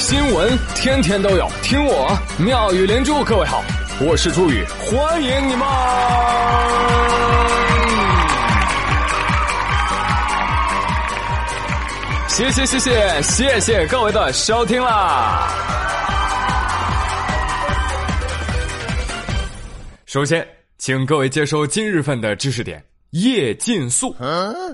新闻天天都有，听我妙语连珠。各位好，我是朱宇，欢迎你们！谢谢谢谢谢谢各位的收听啦！首先，请各位接收今日份的知识点：夜尽素，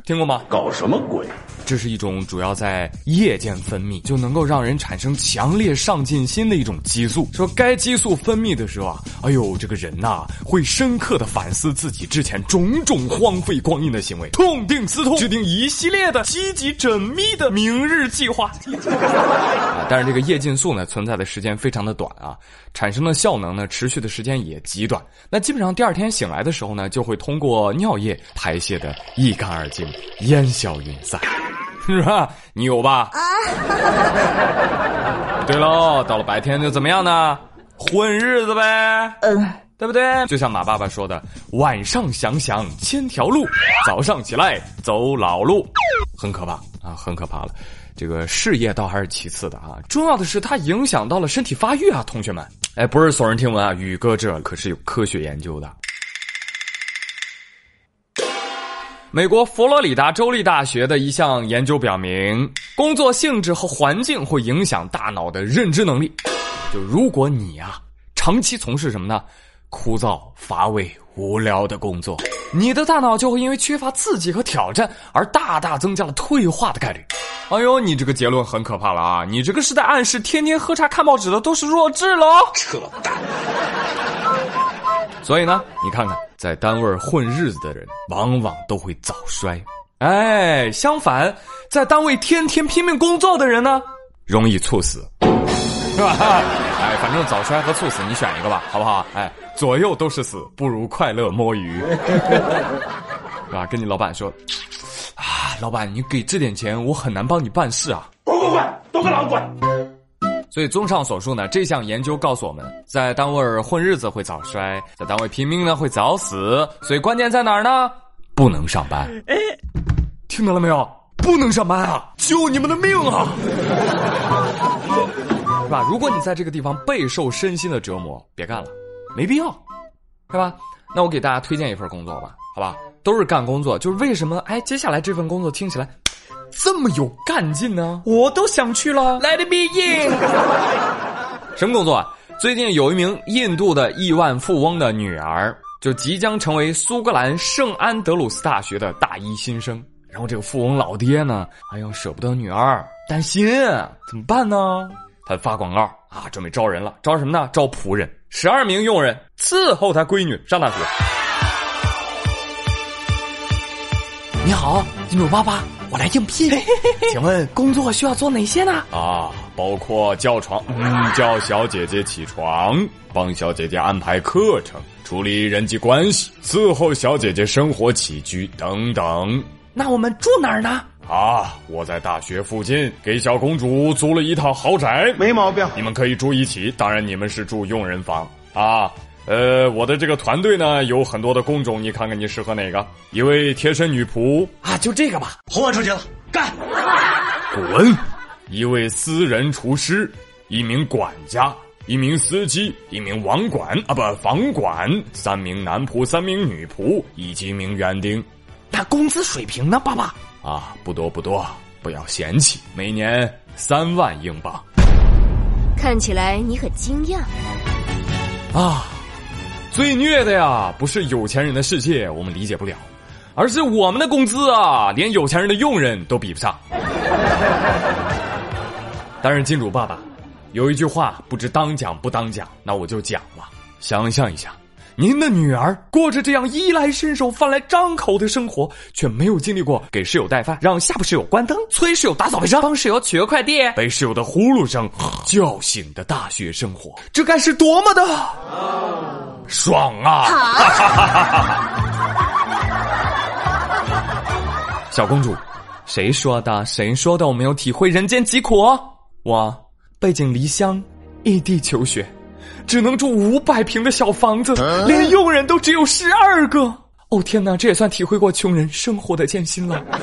听过吗？搞什么鬼？这是一种主要在夜间分泌，就能够让人产生强烈上进心的一种激素。说该激素分泌的时候啊，哎呦，这个人呐、会深刻的反思自己之前种种荒废光阴的行为，痛定思痛，制定一系列的积极缜密的明日计划。啊，但是这个夜尽素呢，存在的时间非常的短啊，产生的效能呢，持续的时间也极短。那基本上第二天醒来的时候呢，就会通过尿液排泄的一干二净，烟消云散。是吧？你有吧？啊 对喽，到了白天就怎么样呢？混日子呗，嗯，对不对？就像马爸爸说的：“晚上想想千条路，早上起来走老路。”很可怕啊，很可怕了。这个事业倒还是其次的啊，重要的是它影响到了身体发育啊，同学们。哎，不是耸人听闻啊，宇哥这可是有科学研究的。美国佛罗里达州立大学的一项研究表明，工作性质和环境会影响大脑的认知能力。就如果你啊长期从事什么呢？枯燥、乏味、无聊的工作，你的大脑就会因为缺乏刺激和挑战而大大增加了退化的概率。哎呦，你这个结论很可怕了啊！你这个是在暗示天天喝茶看报纸的都是弱智喽？扯淡！所以呢，你看看，在单位混日子的人，往往都会早衰。哎，相反，在单位天天拼命工作的人呢，容易猝死，是吧？哎，反正早衰和猝死，你选一个吧，好不好？哎，左右都是死，不如快乐摸鱼，是 吧？跟你老板说，啊，老板，你给这点钱，我很难帮你办事啊。滚滚滚，都给老子滚！所以，综上所述呢，这项研究告诉我们，在单位混日子会早衰，在单位拼命呢会早死。所以关键在哪儿呢？不能上班。哎，听到了没有？不能上班啊！救你们的命啊！是吧？如果你在这个地方备受身心的折磨，别干了，没必要，是吧？那我给大家推荐一份工作吧，好吧？都是干工作，就是为什么？哎，接下来这份工作听起来。这么有干劲呢，我都想去了。Let it be in。什么工作啊？最近有一名印度的亿万富翁的女儿，就即将成为苏格兰圣安德鲁斯大学的大一新生。然后这个富翁老爹呢，哎呦舍不得女儿，担心怎么办呢？他发广告啊，准备招人了，招什么呢？招仆人，十二名佣人伺候他闺女上大学。你好，金主爸爸，我来应聘，请问工作需要做哪些呢？啊，包括叫床，嗯，叫小姐姐起床，帮小姐姐安排课程，处理人际关系，伺候小姐姐生活起居等等。那我们住哪儿呢？啊，我在大学附近给小公主租了一套豪宅，没毛病。你们可以住一起，当然你们是住佣人房啊。呃，我的这个团队呢有很多的工种，你看看你适合哪个？一位贴身女仆啊，就这个吧。豁出去了，干！滚！一位私人厨师，一名管家，一名司机，一名网管啊不房管，三名男仆，三名女仆，以及一名园丁。那工资水平呢，爸爸？啊，不多不多，不要嫌弃，每年三万英镑。看起来你很惊讶啊。最虐的呀，不是有钱人的世界我们理解不了，而是我们的工资啊，连有钱人的佣人都比不上。但是金主爸爸，有一句话不知当讲不当讲，那我就讲吧。想象一下，您的女儿过着这样衣来伸手、饭来张口的生活，却没有经历过给室友带饭、让下铺室友关灯、催室友打扫卫生、帮室友取个快递、被室友的呼噜声叫醒的大学生活，这该是多么的……爽啊！小公主，谁说的？谁说的？我没有体会人间疾苦。我背井离乡，异地求学，只能住五百平的小房子，连佣人都只有十二个。哦天哪，这也算体会过穷人生活的艰辛了。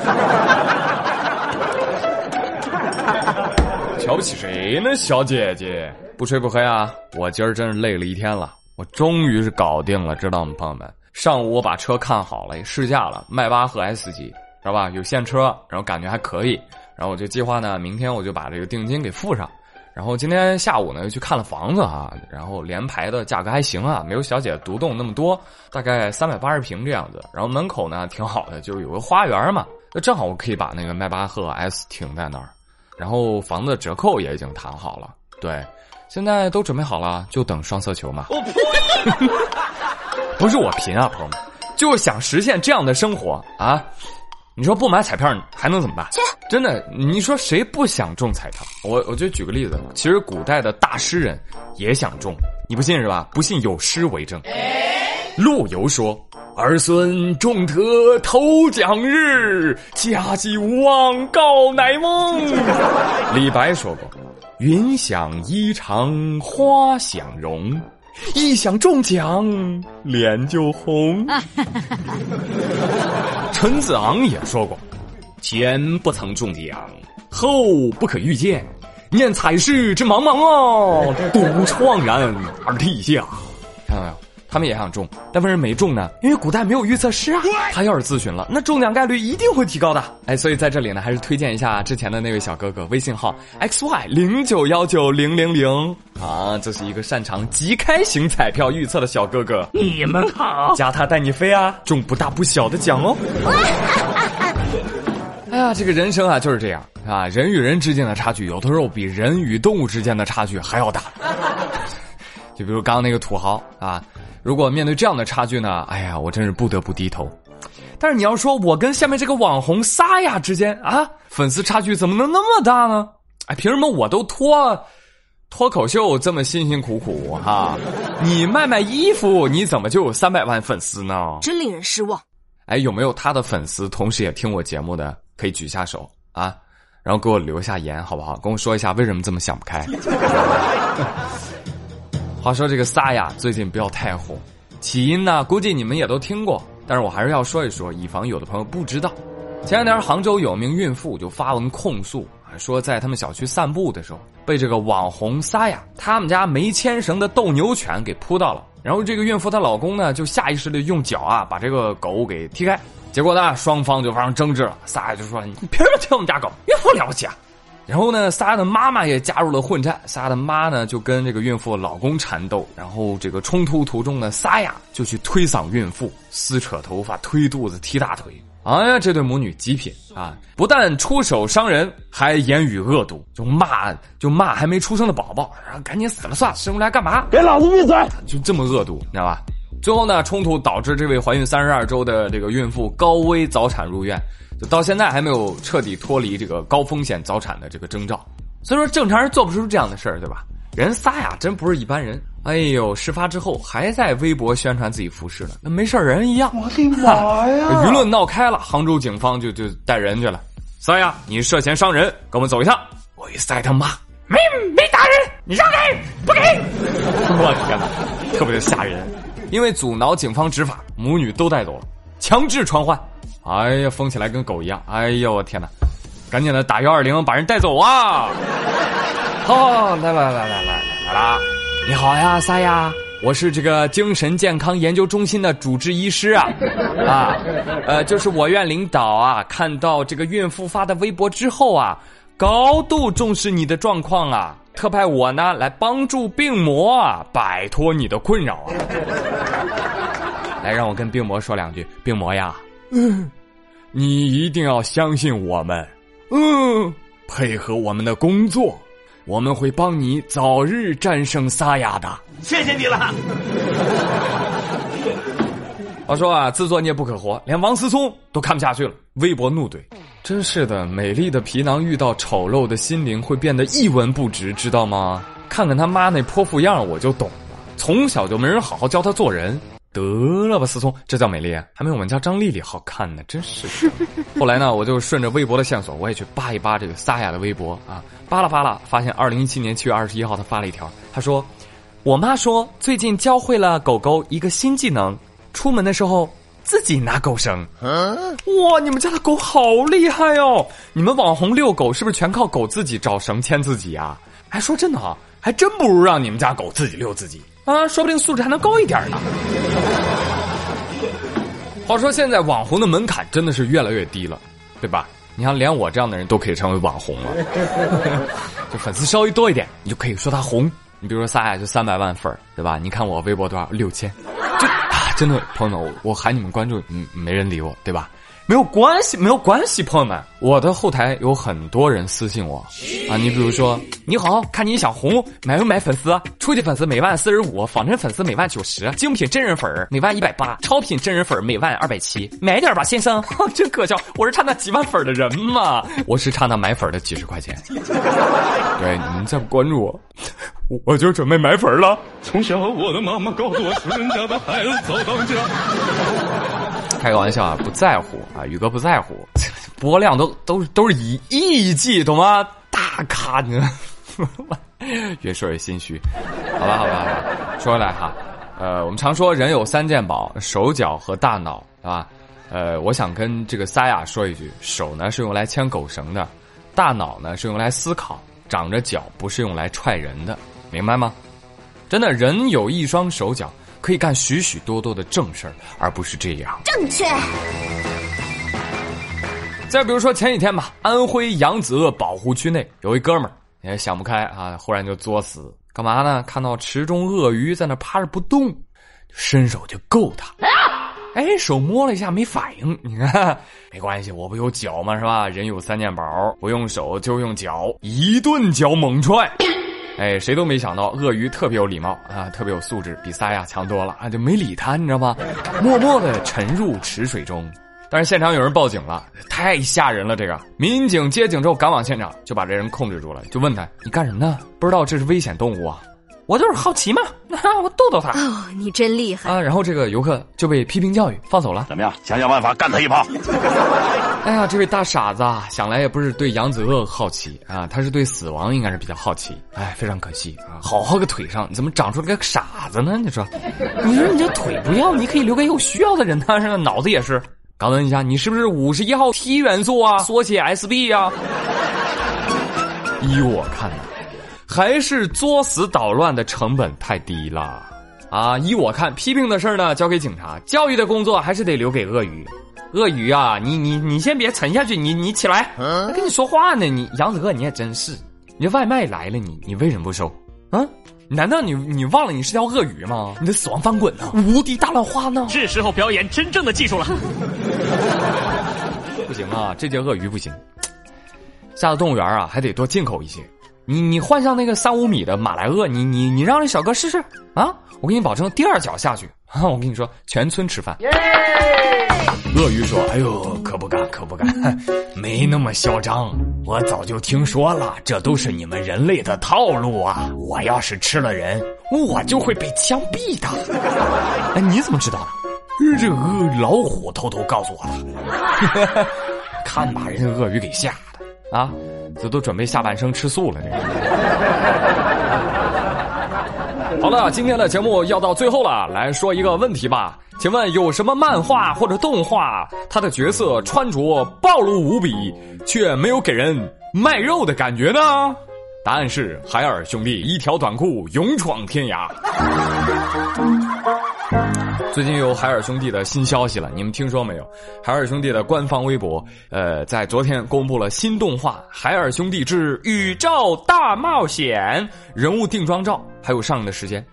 瞧不起谁呢，小姐姐？不吹不黑啊！我今儿真是累了一天了，我终于是搞定了，知道吗，朋友们？上午我把车看好了，也试驾了，迈巴赫 S 级，知道吧？有现车，然后感觉还可以，然后我就计划呢，明天我就把这个定金给付上。然后今天下午呢又去看了房子啊，然后联排的价格还行啊，没有小姐独栋那么多，大概三百八十平这样子。然后门口呢挺好的，就是有个花园嘛，那正好我可以把那个迈巴赫 S 停在那儿。然后房子折扣也已经谈好了，对，现在都准备好了，就等双色球嘛。我呸！不是我贫啊，朋友们，就是想实现这样的生活啊。你说不买彩票还能怎么办？切，真的，你说谁不想中彩票？我我就举个例子，其实古代的大诗人也想中，你不信是吧？不信有诗为证。陆游说：“儿孙终得头奖日，家祭无忘告乃翁。”李白说过：“云想衣裳花想容。”一想中奖，脸就红。陈子昂也说过：“前不曾中奖，后不可预见。念采事之茫茫啊，独怆然而涕下。”他们也想中，但为什么没中呢？因为古代没有预测师啊。他要是咨询了，那中奖概率一定会提高的。哎，所以在这里呢，还是推荐一下之前的那位小哥哥，微信号 xy 零九幺九零零零啊，这是一个擅长即开型彩票预测的小哥哥。你们好，加他带你飞啊，中不大不小的奖哦。哎呀，这个人生啊就是这样啊，人与人之间的差距，有的时候比人与动物之间的差距还要大。就比如刚刚那个土豪啊。如果面对这样的差距呢？哎呀，我真是不得不低头。但是你要说我跟下面这个网红沙哑之间啊，粉丝差距怎么能那么大呢？哎，凭什么我都脱脱口秀这么辛辛苦苦哈？你卖卖衣服，你怎么就有三百万粉丝呢？真令人失望。哎，有没有他的粉丝同时也听我节目的，可以举下手啊，然后给我留下言好不好？跟我说一下为什么这么想不开。话说这个撒呀，最近不要太红，起因呢，估计你们也都听过，但是我还是要说一说，以防有的朋友不知道。前两天杭州有名孕妇就发文控诉，说在他们小区散步的时候，被这个网红撒呀他们家没牵绳的斗牛犬给扑到了，然后这个孕妇她老公呢就下意识的用脚啊把这个狗给踢开，结果呢双方就发生争执了，撒呀就说你凭什么踢我们家狗？孕妇了不起啊？然后呢，撒亚的妈妈也加入了混战。撒亚的妈呢，就跟这个孕妇老公缠斗。然后这个冲突途中呢，撒亚就去推搡孕妇，撕扯头发，推肚子，踢大腿。哎呀，这对母女极品啊！不但出手伤人，还言语恶毒，就骂就骂还没出生的宝宝，然后赶紧死了算了，生出来干嘛？给老子闭嘴！就这么恶毒，你知道吧？最后呢，冲突导致这位怀孕三十二周的这个孕妇高危早产入院。就到现在还没有彻底脱离这个高风险早产的这个征兆，所以说正常人做不出这样的事儿，对吧？人仨呀，真不是一般人。哎呦，事发之后还在微博宣传自己服饰呢，跟没事人一样。我的妈呀！舆论闹开了，杭州警方就就带人去了。三呀，你涉嫌伤人，跟我们走一趟。我一塞他妈，没 没打人，你让开，不给！我天哪，特别的吓人。因为阻挠警方执法，母女都带走了，强制传唤。哎呀，疯起来跟狗一样！哎呦，我天哪！赶紧的打幺二零，把人带走啊！好，来来来来来来啦！你好呀，撒呀，我是这个精神健康研究中心的主治医师啊啊，呃，就是我院领导啊，看到这个孕妇发的微博之后啊，高度重视你的状况啊，特派我呢来帮助病魔啊，摆脱你的困扰啊！来，让我跟病魔说两句，病魔呀。嗯，你一定要相信我们，嗯，配合我们的工作，我们会帮你早日战胜撒亚的。谢谢你了。我说啊，自作孽不可活，连王思聪都看不下去了，微博怒怼：“真是的，美丽的皮囊遇到丑陋的心灵，会变得一文不值，知道吗？看看他妈那泼妇样，我就懂了。从小就没人好好教他做人。”得了吧，思聪，这叫美丽，还没我们家张丽丽好看呢，真是的。后来呢，我就顺着微博的线索，我也去扒一扒这个撒亚的微博啊，扒拉扒拉，发现二零一七年七月二十一号，他发了一条，他说：“我妈说最近教会了狗狗一个新技能，出门的时候自己拿狗绳。嗯哇，你们家的狗好厉害哦！你们网红遛狗是不是全靠狗自己找绳牵自己啊？哎，说真的啊，还真不如让你们家狗自己遛自己啊，说不定素质还能高一点呢。话说现在网红的门槛真的是越来越低了，对吧？你看，连我这样的人都可以成为网红了，就粉丝稍微多一点，你就可以说他红。你比如说撒亚就三百万粉儿，对吧？你看我微博多少？六千，就啊，真的朋友们，我喊你们关注，嗯，没人理我，对吧？没有关系，没有关系，朋友们，我的后台有很多人私信我，啊，你比如说，你好，看你想红，买不买粉丝？初级粉丝每万四十五，仿真粉丝每万九十，精品真人粉儿每万一百八，超品真人粉儿每万二百七，买点吧，先生，真可笑，我是差那几万粉的人嘛，我是差那买粉的几十块钱。对，你们再不关注我，我就准备买粉了。从小我的妈妈告诉我，人家的孩子早当家。开个玩笑啊，不在乎啊，宇哥不在乎，播量都都都是以亿计，懂吗？大咖呢，越说越心虚。好吧，好吧，好吧。说回来哈，呃，我们常说人有三件宝，手脚和大脑，是吧？呃，我想跟这个撒亚说一句，手呢是用来牵狗绳的，大脑呢是用来思考，长着脚不是用来踹人的，明白吗？真的，人有一双手脚。可以干许许多多的正事儿，而不是这样。正确。再比如说前几天吧，安徽扬子鳄保护区内有一哥们儿也想不开啊，忽然就作死，干嘛呢？看到池中鳄鱼在那趴着不动，伸手就够它。哎，手摸了一下没反应，你看没关系，我不有脚吗？是吧？人有三件宝，不用手就用脚，一顿脚猛踹。哎，谁都没想到，鳄鱼特别有礼貌啊，特别有素质，比撒亚强多了啊，就没理他，你知道吗？默默的沉入池水中。但是现场有人报警了，太吓人了。这个民警接警之后赶往现场，就把这人控制住了，就问他：“你干什么呢？不知道这是危险动物啊？”我就是好奇嘛，我逗逗他。哦，你真厉害啊！然后这个游客就被批评教育放走了。怎么样？想想办法干他一炮。哎呀，这位大傻子啊，想来也不是对扬子鳄好奇啊，他是对死亡应该是比较好奇。哎，非常可惜啊，好好个腿上，你怎么长出了个傻子呢？你说，你说你这腿不要，你可以留给有需要的人呢。是吧脑子也是。敢问一下，你是不是五十一号 T 元素啊？缩写 SB 呀？依我看呢。还是作死捣乱的成本太低了，啊！依我看，批评的事儿呢交给警察，教育的工作还是得留给鳄鱼。鳄鱼啊，你你你先别沉下去，你你起来，还跟你说话呢。你杨子鳄，你也真是，你这外卖来了，你你为什么不收？啊？难道你你忘了你是条鳄鱼吗？你的死亡翻滚呢？无敌大浪花呢？是时候表演真正的技术了。不行啊，这届鳄鱼不行，下次动物园啊还得多进口一些。你你换上那个三五米的马来鳄，你你你让那小哥试试啊！我给你保证，第二脚下去，啊 我跟你说，全村吃饭。鳄鱼说：“哎呦，可不敢，可不敢，没那么嚣张。我早就听说了，这都是你们人类的套路啊！我要是吃了人，我就会被枪毙的。哎，你怎么知道的？这个老虎偷偷告诉我的。看把人家鳄鱼给吓的啊！”这都准备下半生吃素了，这个。好了，今天的节目要到最后了，来说一个问题吧。请问有什么漫画或者动画，它的角色穿着暴露无比，却没有给人卖肉的感觉呢？答案是海尔兄弟一条短裤勇闯天涯。最近有海尔兄弟的新消息了，你们听说没有？海尔兄弟的官方微博，呃，在昨天公布了新动画《海尔兄弟之宇宙大冒险》人物定妆照，还有上映的时间。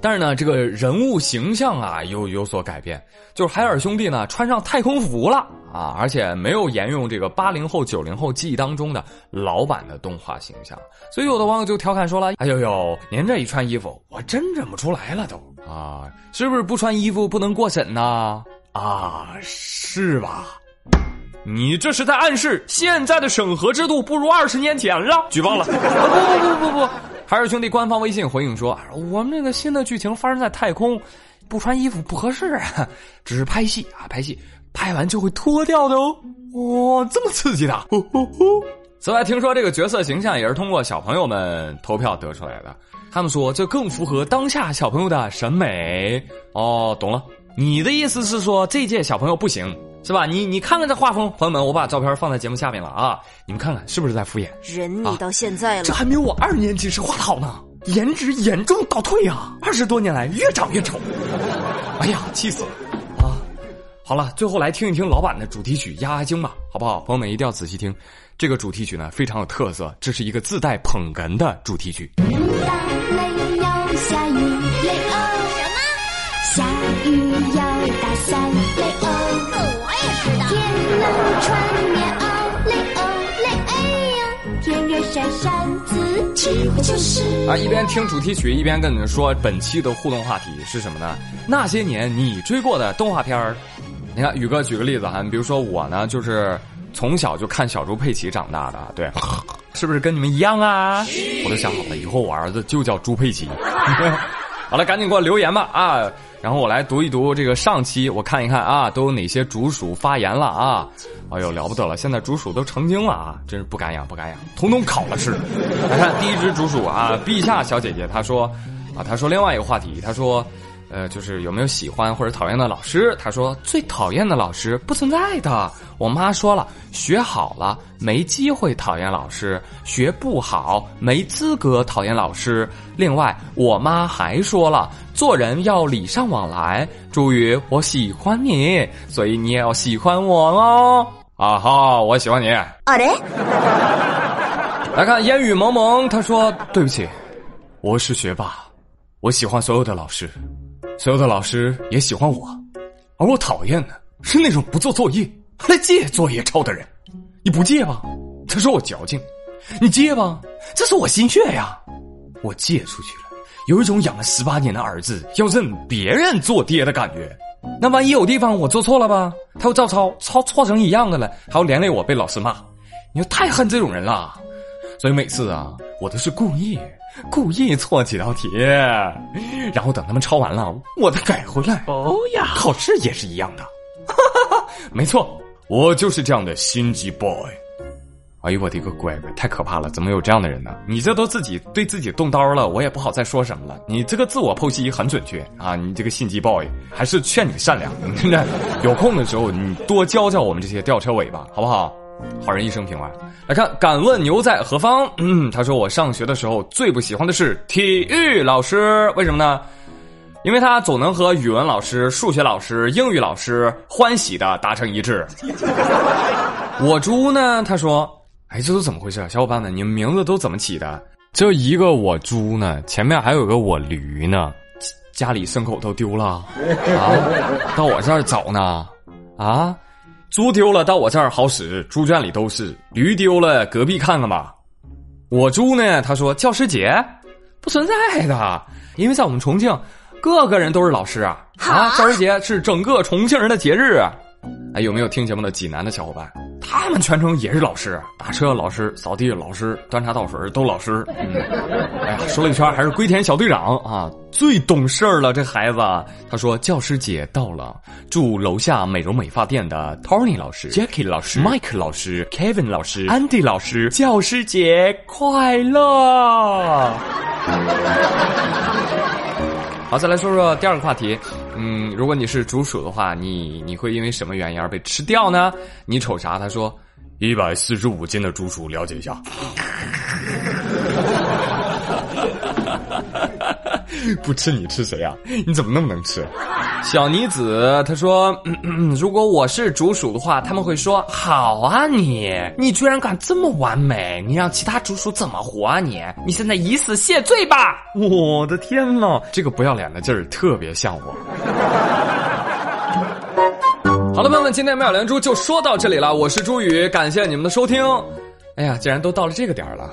但是呢，这个人物形象啊，又有所改变。就是海尔兄弟呢，穿上太空服了啊，而且没有沿用这个八零后、九零后记忆当中的老版的动画形象。所以有的网友就调侃说了：“哎呦呦，您这一穿衣服，我真认不出来了都啊，是不是不穿衣服不能过审呢？啊，是吧？你这是在暗示现在的审核制度不如二十年前了？举报了！不不不不不。”海尔兄弟官方微信回应说：“我们这个新的剧情发生在太空，不穿衣服不合适啊，只是拍戏啊，拍戏拍完就会脱掉的哦。哇，这么刺激的！此外，听说这个角色形象也是通过小朋友们投票得出来的，他们说这更符合当下小朋友的审美。哦，懂了，你的意思是说这届小朋友不行是吧？你你看看这画风，朋友们，我把照片放在节目下面了啊，你们看看是不是在敷衍？忍你到现在了，这还没有我二年级时画的好呢，颜值严重倒退啊！二十多年来越长越丑。哎呀，气死了啊！好了，最后来听一听老板的主题曲《压压惊》吧，好不好？朋友们一定要仔细听，这个主题曲呢非常有特色，这是一个自带捧哏的主题曲。大冷穿棉袄，雷欧雷哎呀。天热扇扇子，岂不就是？啊，一边听主题曲，一边跟你们说，本期的互动话题是什么呢？那些年你追过的动画片儿。你看，宇哥举个例子哈，你比如说我呢，就是从小就看小猪佩奇长大的，对，是不是跟你们一样啊？我都想好了，以后我儿子就叫猪佩奇。好了，赶紧给我留言吧啊！然后我来读一读这个上期，我看一看啊，都有哪些竹鼠发言了啊？哎呦，了不得了！现在竹鼠都成精了啊，真是不敢养，不敢养，统统烤了吃。来看第一只竹鼠啊，陛下小姐姐，她说啊，她说另外一个话题，她说。呃，就是有没有喜欢或者讨厌的老师？她说最讨厌的老师不存在的。我妈说了，学好了没机会讨厌老师，学不好没资格讨厌老师。另外，我妈还说了，做人要礼尚往来。朱宇，我喜欢你，所以你也要喜欢我哦。啊哈，我喜欢你。啊嘞，来看烟雨蒙蒙，他说对不起，我是学霸，我喜欢所有的老师。所有的老师也喜欢我，而我讨厌的是那种不做作业还借作业抄的人。你不借吧，他说我矫情；你借吧，这是我心血呀。我借出去了，有一种养了十八年的儿子要认别人做爹的感觉。那万一有地方我做错了吧，他又照抄，抄错成一样的了，还要连累我被老师骂。你说太恨这种人了。所以每次啊，我都是故意。故意错几道题，然后等他们抄完了，我再改回来。哦呀，考试也是一样的，哈哈哈没错，我就是这样的心机 boy。哎呦我的个乖乖，太可怕了！怎么有这样的人呢？你这都自己对自己动刀了，我也不好再说什么了。你这个自我剖析很准确啊！你这个心机 boy，还是劝你善良。真的，有空的时候你多教教我们这些吊车尾巴，好不好？好人一生平安。来看，敢问牛在何方？嗯，他说我上学的时候最不喜欢的是体育老师，为什么呢？因为他总能和语文老师、数学老师、英语老师欢喜的达成一致。我猪呢？他说，哎，这都怎么回事？啊小伙伴们，你们名字都怎么起的？这一个我猪呢，前面还有个我驴呢，家里牲口都丢了啊，到我这儿找呢，啊。猪丢了到我这儿好使，猪圈里都是；驴丢了，隔壁看看吧。我猪呢？他说教师节不存在的，因为在我们重庆，个个人都是老师啊。啊，教师节是整个重庆人的节日。哎，有没有听节目的济南的小伙伴？他们全程也是老师，打车老师，扫地老师，端茶倒水都老师。嗯，哎呀，说了一圈还是龟田小队长啊，最懂事儿了。这孩子，他说教师节到了，祝楼下美容美发店的 Tony 老师、Jackie 老师、Mike 老师、Kevin 老师、Andy 老师教师节快乐。好，再来说说第二个话题。嗯，如果你是竹鼠的话，你你会因为什么原因而被吃掉呢？你瞅啥？他说，一百四十五斤的竹鼠，了解一下。不吃你吃谁啊？你怎么那么能吃？小妮子她说：“ 如果我是竹鼠的话，他们会说好啊，你你居然敢这么完美，你让其他竹鼠怎么活啊？你你现在以死谢罪吧！我的天呐，这个不要脸的劲儿特别像我。”好了，朋友们，今天妙连珠就说到这里了。我是朱宇，感谢你们的收听。哎呀，既然都到了这个点儿了。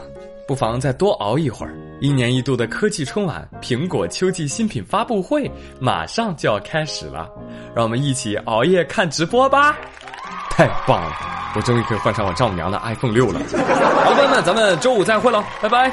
不妨再多熬一会儿。一年一度的科技春晚——苹果秋季新品发布会，马上就要开始了，让我们一起熬夜看直播吧！太棒了，我终于可以换上我丈母娘的 iPhone 六了。好了，朋友们，咱们周五再会喽，拜拜。